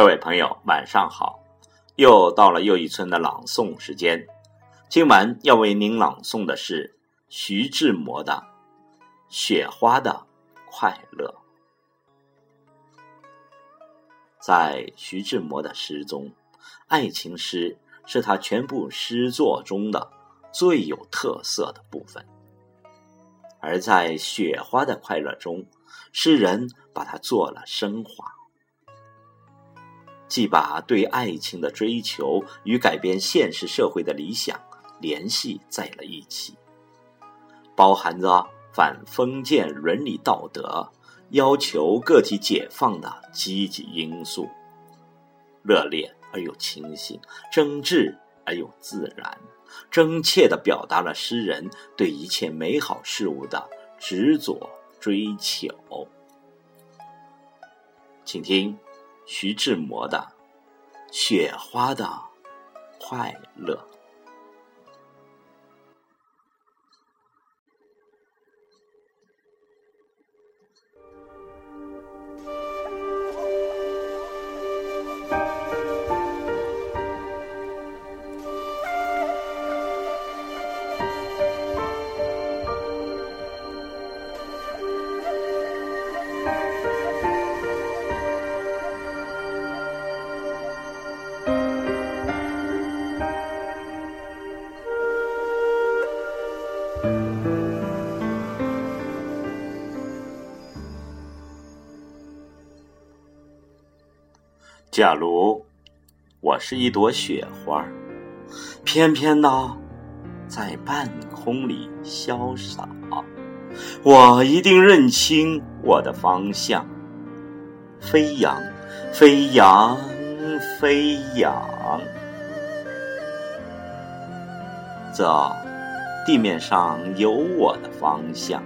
各位朋友，晚上好！又到了又一村的朗诵时间。今晚要为您朗诵的是徐志摩的《雪花的快乐》。在徐志摩的诗中，爱情诗是他全部诗作中的最有特色的部分；而在《雪花的快乐》中，诗人把它做了升华。既把对爱情的追求与改变现实社会的理想联系在了一起，包含着反封建伦理道德、要求个体解放的积极因素，热烈而又清醒，真挚而又自然，真切地表达了诗人对一切美好事物的执着追求。请听。徐志摩的《雪花的快乐》。假如我是一朵雪花，翩翩的在半空里潇洒，我一定认清我的方向，飞扬，飞扬，飞扬。这地面上有我的方向，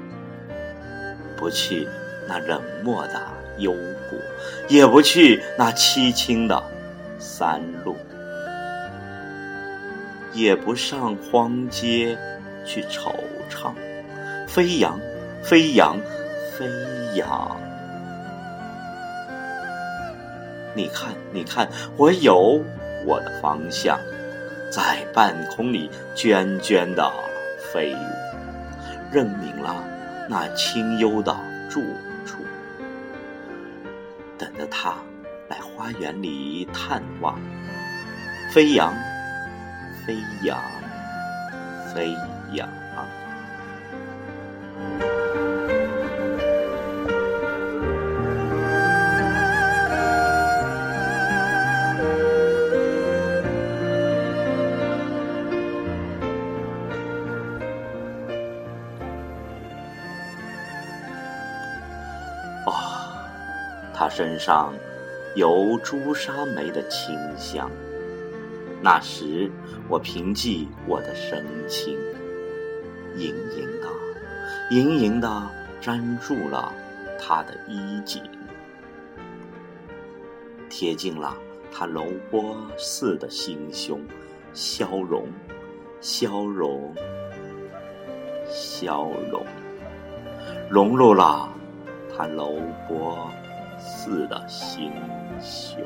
不去那冷漠的幽谷，也不去那凄清的山路，也不上荒街去惆怅。飞扬，飞扬，飞扬！你看，你看，我有我的方向。在半空里涓涓的飞舞，认明了那清幽的住，等着他来花园里探望。飞扬，飞扬，飞扬。他身上有朱砂梅的清香，那时我凭借我的神情，盈盈的、盈盈的粘住了他的衣襟，贴近了他柔波似的心胸，消融、消融、消融，融入了他柔波。似的心胸。